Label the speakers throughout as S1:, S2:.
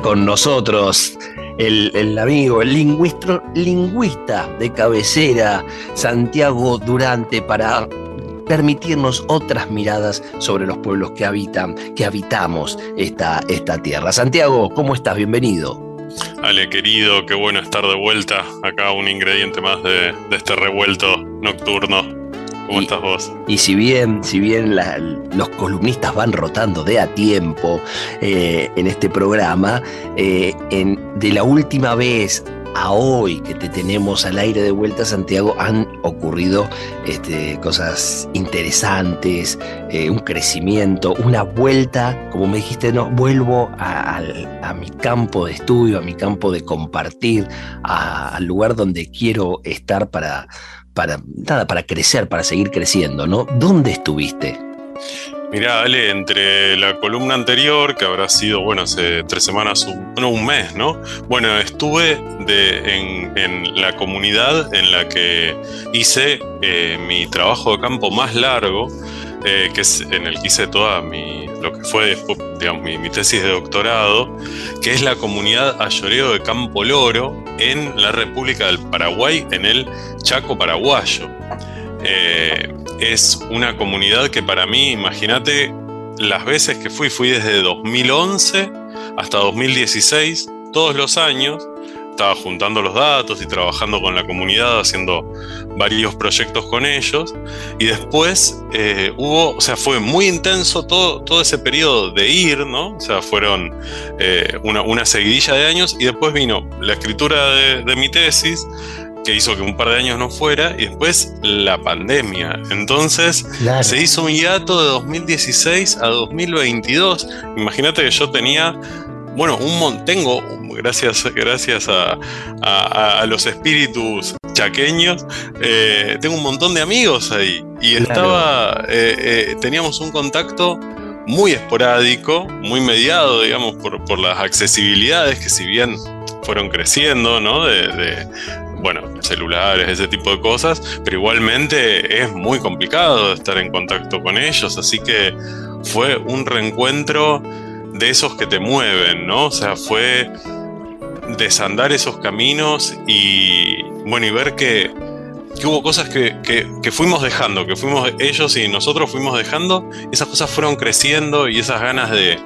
S1: Con nosotros el, amigo, el lingüista, lingüista de cabecera, Santiago Durante, para permitirnos otras miradas sobre los pueblos que habitan, que habitamos esta, esta tierra. Santiago, ¿cómo estás? Bienvenido.
S2: Ale, querido, qué bueno estar de vuelta. Acá un ingrediente más de este revuelto nocturno. ¿Cómo estás vos?
S1: Y si bien, si bien los columnistas van rotando de a tiempo eh, en este programa, eh, de la última vez a hoy que te tenemos al aire de vuelta, Santiago, han ocurrido este, cosas interesantes, eh, un crecimiento, una vuelta, como me dijiste, no, vuelvo a, mi campo de estudio, a mi campo de compartir, al lugar donde quiero estar para, para, nada, para crecer, para seguir creciendo, ¿no? ¿Dónde estuviste?
S2: Mirá, Ale, entre la columna anterior, que habrá sido, bueno, hace tres semanas, un, no, un mes, ¿no? Bueno, estuve de, en, la comunidad en la que hice eh, mi trabajo de campo más largo, eh, que es en el que hice toda mi, lo que fue digamos, mi, tesis de doctorado, que es la comunidad Ayoreo de Campo Loro en la República del Paraguay, en el Chaco paraguayo. Eh, es una comunidad que para mí, imagínate, las veces que fui, fui desde 2011 hasta 2016, todos los años, estaba juntando los datos y trabajando con la comunidad, haciendo varios proyectos con ellos. Y después eh, hubo, o sea, fue muy intenso todo, todo ese periodo de ir, ¿no? O sea, fueron eh, una, seguidilla de años y después vino la escritura de, mi tesis que hizo que un par de años no fuera, y después la pandemia. Entonces se hizo un hiato de 2016 a 2022. Imagínate que yo tenía bueno, un tengo, gracias, gracias a, los espíritus chaqueños, eh, tengo un montón de amigos ahí. Y estaba, eh, eh, teníamos un contacto muy esporádico, muy mediado, digamos, por, las accesibilidades que si bien fueron creciendo, ¿no? De, bueno, celulares, ese tipo de cosas, pero igualmente es muy complicado estar en contacto con ellos, así que fue un reencuentro de esos que te mueven, ¿no? O sea, fue desandar esos caminos y, bueno, y ver que, hubo cosas que, fuimos dejando, que fuimos ellos y nosotros fuimos dejando, esas cosas fueron creciendo y esas ganas de,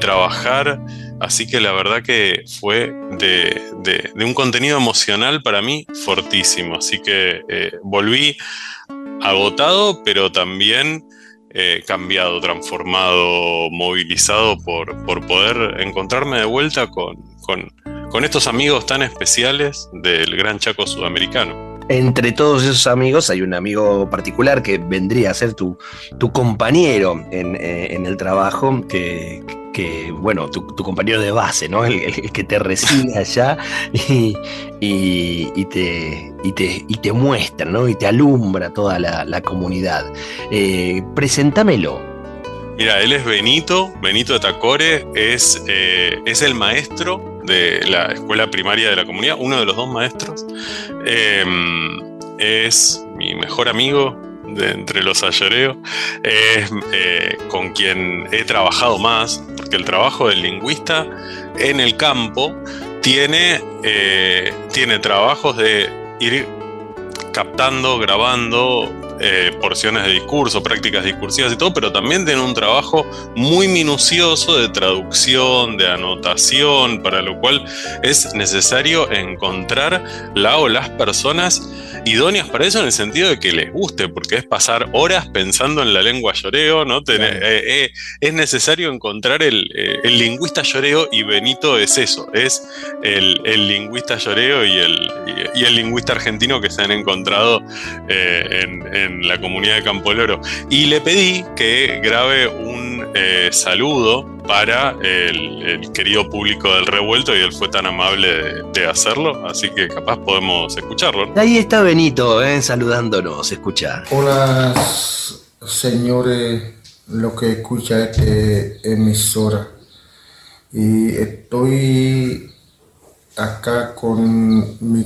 S2: trabajar, así que la verdad que fue de, un contenido emocional para mí fortísimo, así que eh, volví agotado, pero también eh, cambiado, transformado, movilizado por, por, poder encontrarme de vuelta con, estos amigos tan especiales del Gran Chaco Sudamericano.
S1: Entre todos esos amigos hay un amigo particular que vendría a ser tu, tu compañero en, eh, en el trabajo, que, que, bueno, tu, compañero de base, ¿no? El, que te recibe allá y, y, te, te, y te muestra, ¿no? Y te alumbra toda la, comunidad. Eh, presentámelo.
S2: Mira, él es Benito, Benito de Tacore, es, eh, es el maestro de la escuela primaria de la comunidad, uno de los dos maestros. Em, es mi mejor amigo, de entre los ayoreos, es eh, con quien he trabajado más, porque el trabajo del lingüista en el campo tiene, eh, tiene trabajos de ir captando, grabando eh, porciones de discurso, prácticas discursivas y todo, pero también tiene un trabajo muy minucioso de traducción, de anotación, para lo cual es necesario encontrar la o las personas idóneas para eso en el sentido de que les guste, porque es pasar horas pensando en la lengua lloreo, ¿no? Eh, eh, es necesario encontrar el, eh, lingüista lloreo y Benito es eso, es el, lingüista lloreo y el, y, el lingüista argentino que se han encontrado en, la comunidad de Campo Loro. Y le pedí que grabe un saludo para el, querido público del revuelto y él fue tan amable de, hacerlo, así que capaz podemos escucharlo.
S1: Ahí está Benito, eh, saludándonos, escuchar.
S3: Hola, señores, lo que escucha este emisora. Y estoy acá con mi,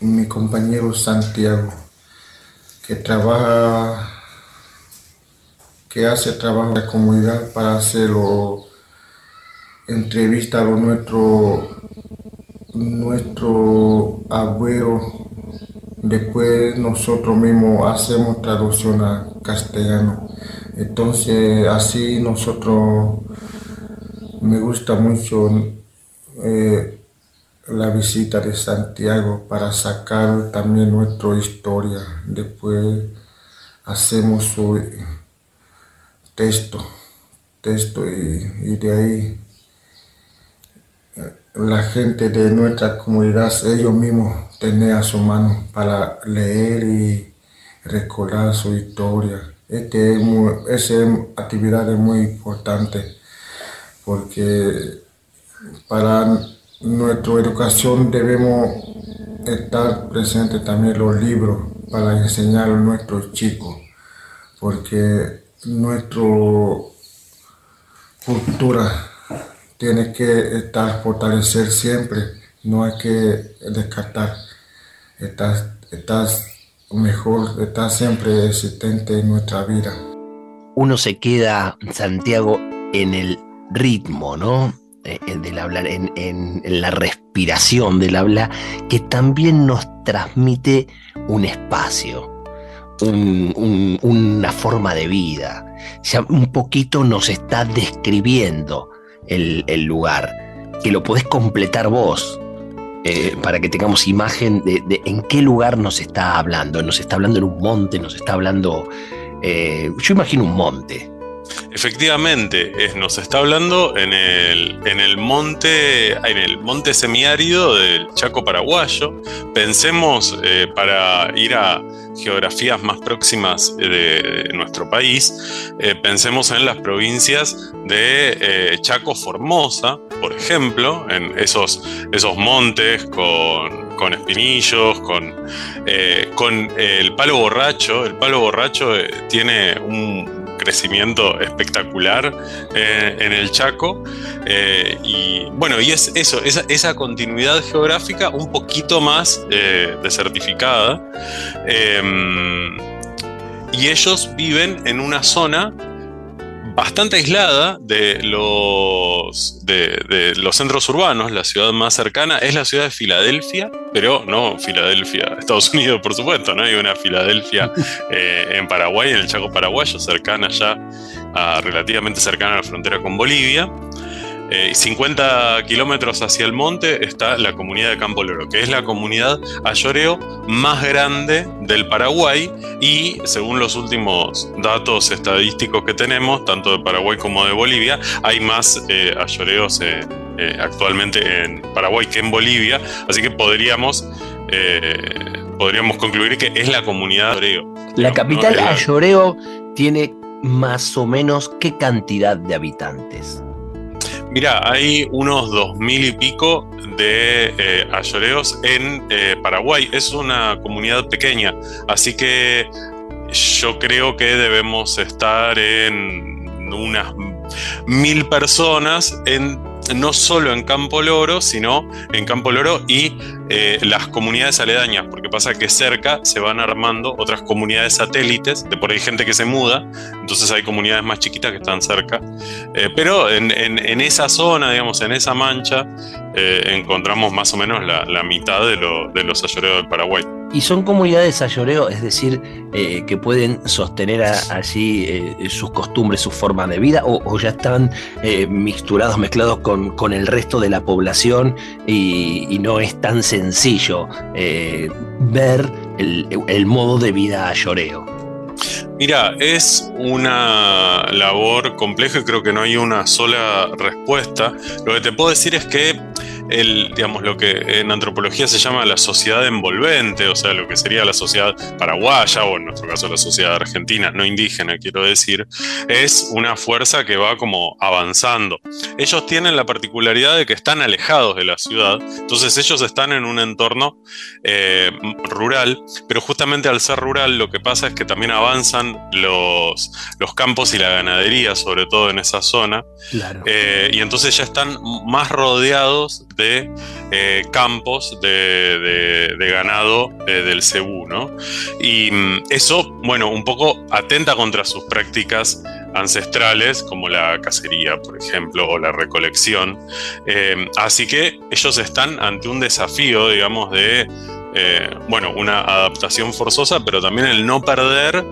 S3: mi compañero Santiago, que trabaja que hace trabajo de comunidad para hacerlo entrevista a nuestro nuestro abuelo después nosotros mismos hacemos traducción a castellano. Entonces así nosotros me gusta mucho eh, la visita de Santiago para sacar también nuestra historia. Después hacemos su texto, texto y, de ahí la gente de nuestra comunidad, ellos mismos tenían a su mano para leer y recordar su historia. Este esa actividad es muy importante porque para nuestra educación debemos estar presentes también los libros para enseñar a nuestros chicos, porque nuestra cultura tiene que estar fortalecer siempre, no hay que descartar. Estás, estás mejor, estás siempre existente en nuestra vida.
S1: Uno se queda, Santiago, en el ritmo, ¿no? Eh, del hablar, en, la respiración del habla, que también nos transmite un espacio una forma de vida. Ya un poquito nos está describiendo el, lugar, que lo podés completar vos. Eh, para que tengamos imagen de, en qué lugar nos está hablando. Nos está hablando en un monte, nos está hablando. Eh, yo imagino un monte.
S2: Efectivamente, nos está hablando en el, en el monte, en el monte semiárido del Chaco paraguayo. Pensemos eh, para ir a geografías más próximas de, nuestro país, eh, pensemos en las provincias de eh, Chaco Formosa, por ejemplo, en esos, esos montes con, espinillos, con, con el palo borracho. El palo borracho tiene un crecimiento espectacular eh, en el Chaco. Eh, y bueno, y es eso, esa, continuidad geográfica un poquito más eh, desertificada. Em, y ellos viven en una zona bastante aislada de los, de, los centros urbanos. La ciudad más cercana es la ciudad de Filadelfia, pero no Filadelfia, Estados Unidos, por supuesto, ¿no? Hay una Filadelfia eh, en Paraguay, en el Chaco paraguayo, cercana ya, relativamente cercana a la frontera con Bolivia. 50 eh, kilómetros hacia el monte está la comunidad de Campo Loro, que es la comunidad ayoreo más grande del Paraguay y según los últimos datos estadísticos que tenemos, tanto de Paraguay como de Bolivia, hay más eh, ayoreos eh, actualmente en Paraguay que en Bolivia, así que podríamos, podríamos concluir que es la comunidad ayoreo.
S1: La capital ayoreo tiene más o menos qué cantidad de habitantes.
S2: Mira, hay unos dos mil y pico de eh, ayoreos en eh, Paraguay. Es una comunidad pequeña, así que yo creo que debemos estar en unas mil personas en no solo en Campo Loro, sino en Campo Loro y eh, las comunidades aledañas, porque pasa que cerca se van armando otras comunidades satélites, de por ahí gente que se muda, entonces hay comunidades más chiquitas que están cerca, eh, pero en, esa zona, digamos, en esa mancha, eh, encontramos más o menos la, mitad de, de los ayoreos del Paraguay.
S1: Y son comunidades ayoreo, es decir, eh, que pueden sostener allí eh, sus costumbres, su forma de vida, o, ya están eh, mixturados, mezclados con, el resto de la población y, no es tan sencillo ver el, modo de vida ayoreo.
S2: Mira, es una labor compleja y creo que no hay una sola respuesta. Lo que te puedo decir es que el, digamos, lo que en antropología se llama la sociedad envolvente, o sea, lo que sería la sociedad paraguaya o en nuestro caso la sociedad argentina, no indígena, quiero decir, es una fuerza que va como avanzando. Ellos tienen la particularidad de que están alejados de la ciudad, entonces ellos están en un entorno eh, rural, pero justamente al ser rural lo que pasa es que también avanzan los, los campos y la ganadería, sobre todo en esa zona, eh, y entonces ya están más rodeados de eh, campos de, ganado del cebú, ¿no? Y mm, eso, bueno, un poco atenta contra sus prácticas ancestrales, como la cacería, por ejemplo, o la recolección. Eh, así que ellos están ante un desafío, digamos, de eh, bueno, una adaptación forzosa, pero también el no perder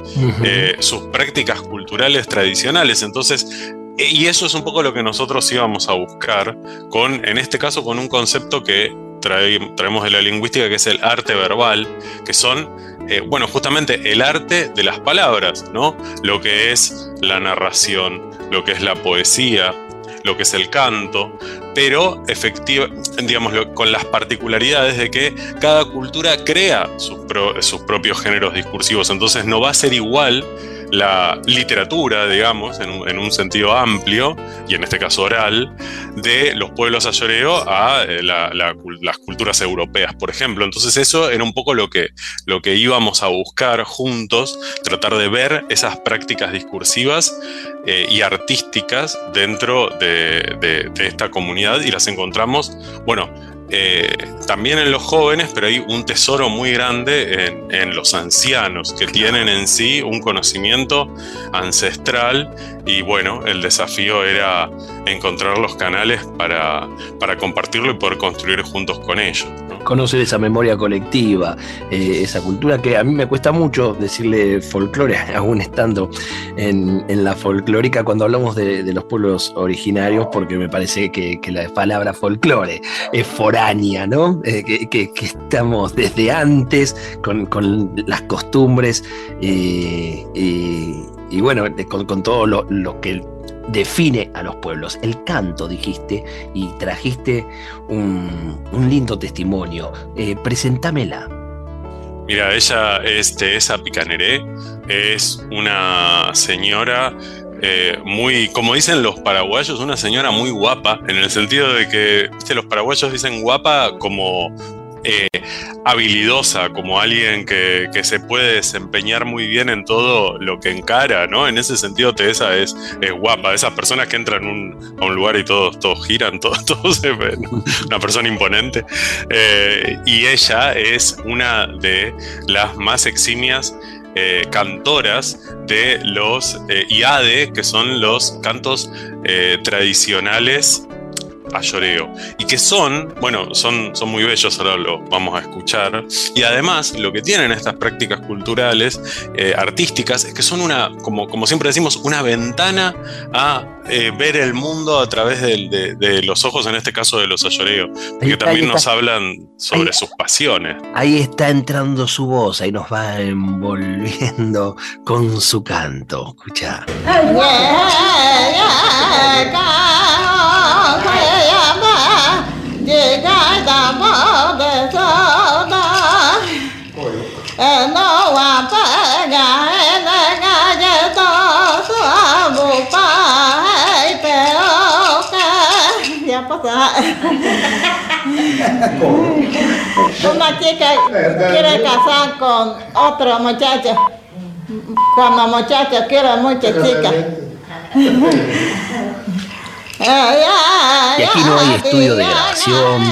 S2: eh, sus prácticas culturales tradicionales. Entonces, y eso es un poco lo que nosotros íbamos a buscar con, en este caso, con un concepto que traemos de la lingüística, que es el arte verbal, que son eh, bueno, justamente el arte de las palabras, ¿no? Lo que es la narración, lo que es la poesía, lo que es el canto, pero efectiva, digamos, con las particularidades de que cada cultura crea sus, propios géneros discursivos, entonces no va a ser igual la literatura, digamos, en un, sentido amplio, y en este caso oral, de los pueblos ayoreo a eh, las culturas europeas, por ejemplo. Entonces eso era un poco lo que, lo que íbamos a buscar juntos, tratar de ver esas prácticas discursivas eh, y artísticas dentro de, de esta comunidad y las encontramos, bueno, eh, también en los jóvenes, pero hay un tesoro muy grande en, los ancianos que tienen en sí un conocimiento ancestral. Y bueno, el desafío era encontrar los canales para, para compartirlo y poder construir juntos con ellos
S1: conocer esa memoria colectiva, eh, esa cultura que a mí me cuesta mucho decirle folclore, aún estando en, la folclórica cuando hablamos de, los pueblos originarios, porque me parece que, la palabra folclore es foránea, ¿no? Eh, que, estamos desde antes con, las costumbres eh, y bueno, con, todo lo, lo que define a los pueblos. El canto, dijiste, y trajiste un, lindo testimonio. Eh, presentámela.
S2: Mira, ella este, esa Picaneré es una señora eh, muy, como dicen los paraguayos, una señora muy guapa, en el sentido de que los paraguayos dicen guapa como eh, habilidosa, como alguien que, se puede desempeñar muy bien en todo lo que encara, ¿no? En ese sentido, Teresa es, es guapa. Esas personas que entran a un lugar y todos, todos giran, todos se ven. Una persona imponente. Eh, y ella es una de las más eximias eh, cantoras de los IADE, que son los cantos tradicionales a lloreo. Y que son, bueno, son, son muy bellos, ahora lo vamos a escuchar. Y además, lo que tienen estas prácticas culturales, eh, artísticas, es que son una, como, como siempre decimos, una ventana a eh, ver el mundo a través de, los ojos, en este caso de los ayoreos, porque también nos hablan sobre sus pasiones.
S1: Ahí está entrando su voz, ahí nos va envolviendo con su canto. Escucha.
S4: Una chica quiere casar con otro muchacho. Cuando muchacho quiere mucha chica.
S1: Y aquí no hay estudio de grabación,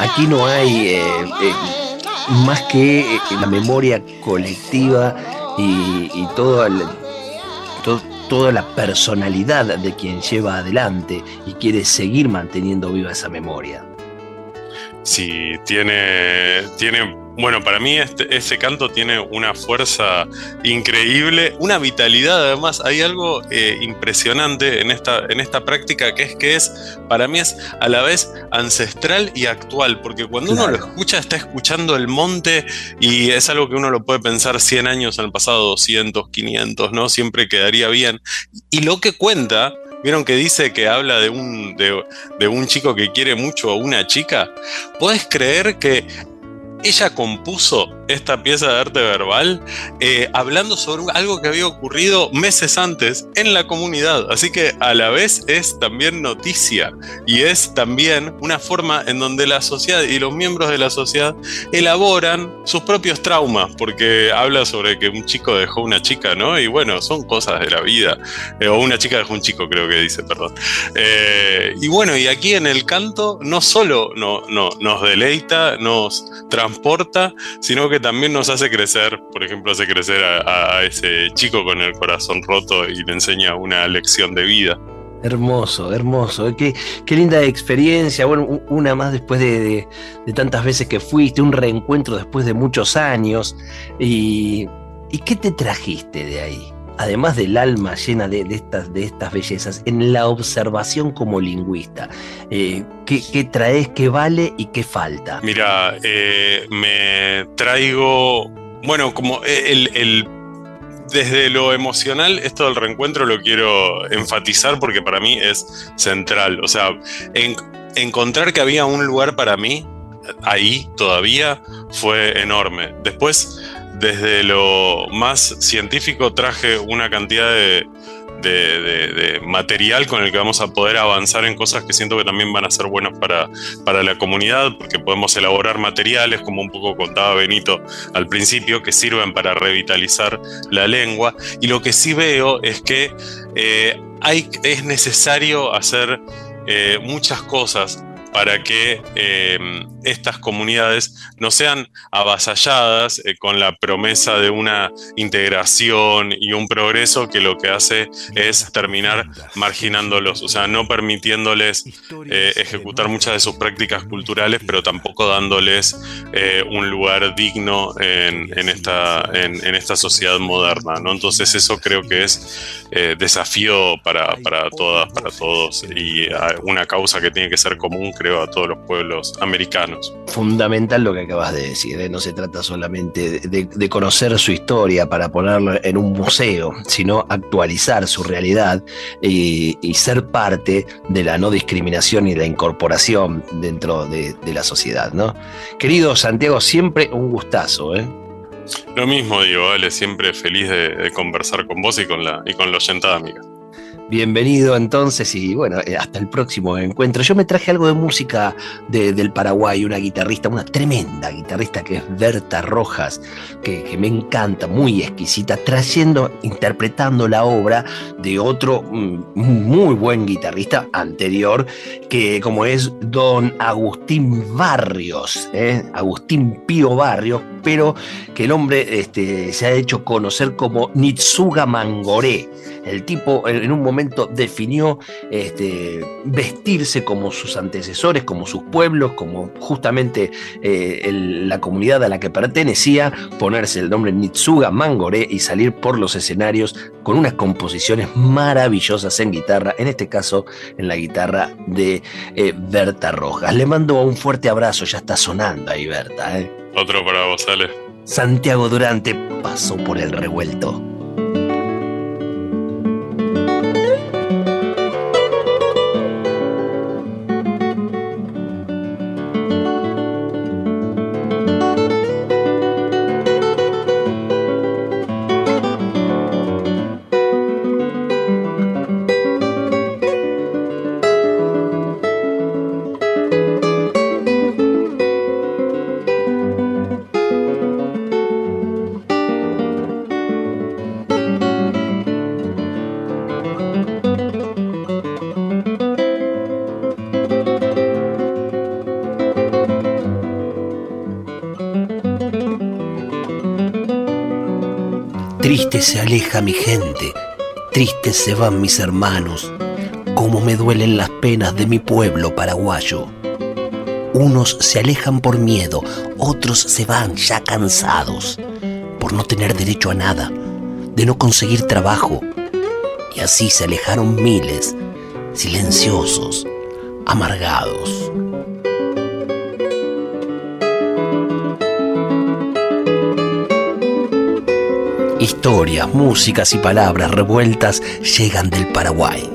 S1: aquí no hay eh, eh, más que eh, la memoria colectiva y, y todo el, todo, toda la personalidad de quien lleva adelante y quiere seguir manteniendo viva esa memoria.
S2: Sí, tiene, tiene bueno, para mí este, ese canto tiene una fuerza increíble, una vitalidad además. Hay algo eh, impresionante en esta, en esta práctica que es que es, para mí es a la vez ancestral y actual, porque cuando uno lo escucha está escuchando el monte y es algo que uno lo puede pensar 100 años en el pasado, 200, 500, ¿no? Siempre quedaría bien. Y lo que cuenta ¿Vieron que dice que habla de un, de, de un chico que quiere mucho a una chica? ¿Puedes creer que ella compuso esta pieza de arte verbal eh, hablando sobre algo que había ocurrido meses antes en la comunidad. Así que a la vez es también noticia y es también una forma en donde la sociedad y los miembros de la sociedad elaboran sus propios traumas, porque habla sobre que un chico dejó una chica, ¿no? Y bueno, son cosas de la vida. Eh, o una chica dejó un chico, creo que dice, perdón. Eh, y bueno, y aquí en el canto no solo no, no, nos deleita, nos transporta, sino que que también nos hace crecer, por ejemplo, hace crecer a, ese chico con el corazón roto y le enseña una lección de vida.
S1: Hermoso, hermoso. Qué, qué, linda experiencia. Bueno, una más después de, tantas veces que fuiste, un reencuentro después de muchos años. ¿Y, ¿y qué te trajiste de ahí? Además del alma llena de, estas, bellezas, en la observación como lingüista? Eh, ¿qué, traes, qué vale y qué falta?
S2: Mira, eh, me traigo, bueno, como el, desde lo emocional, esto del reencuentro lo quiero enfatizar porque para mí es central. O sea, encontrar que había un lugar para mí ahí todavía fue enorme. Después desde lo más científico traje una cantidad de, material con el que vamos a poder avanzar en cosas que siento que también van a ser buenas para, para la comunidad, porque podemos elaborar materiales, como un poco contaba Benito al principio, que sirven para revitalizar la lengua. Y lo que sí veo es que eh, es necesario hacer eh, muchas cosas para que eh, estas comunidades no sean avasalladas eh, con la promesa de una integración y un progreso que lo que hace es terminar marginándolos, o sea, no permitiéndoles eh, ejecutar muchas de sus prácticas culturales, pero tampoco dándoles un lugar digno en, esta, sociedad moderna. ¿no? Entonces eso creo que es desafío para, para todas, para todos y una causa que tiene que ser común creo, a todos los pueblos americanos.
S1: Fundamental lo que acabas de decir, ¿eh? no se trata solamente de, conocer su historia para ponerlo en un museo, sino actualizar su realidad y, ser parte de la no discriminación y la incorporación dentro de, la sociedad. ¿no? Querido Santiago, siempre un gustazo. ¿eh?
S2: Lo mismo digo, vale, siempre feliz de, conversar con vos y con la, y con la oyentada amiga.
S1: Bienvenido entonces y bueno, eh, hasta el próximo encuentro. Yo me traje algo de música del Paraguay, una guitarrista, una tremenda guitarrista que es Berta Rojas, que, me encanta, muy exquisita, trayendo, interpretando la obra de otro mm, muy buen guitarrista anterior, que como es don Agustín Barrios, ¿eh? Agustín Pío Barrios, pero que el hombre este, se ha hecho conocer como Nitsuga Mangoré. El tipo en un momento definió este, vestirse como sus antecesores, como sus pueblos, como justamente eh, la comunidad a la que pertenecía, ponerse el nombre Nitsuga Mangoré y salir por los escenarios con unas composiciones maravillosas en guitarra, en este caso en la guitarra de eh, Berta Rojas. Le mando un fuerte abrazo, ya está sonando ahí Berta. ¿eh?
S2: Otro para vos, Ale.
S1: Santiago Durante pasó por el revuelto. Se aleja mi gente, tristes se van mis hermanos, como me duelen las penas de mi pueblo paraguayo. Unos se alejan por miedo, otros se van ya cansados, por no tener derecho a nada, de no conseguir trabajo. Y así se alejaron miles, silenciosos, amargados. historias, músicas y palabras revueltas llegan del Paraguay.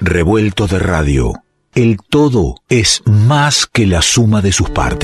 S5: Revuelto de radio. El todo es más que la suma de sus partes.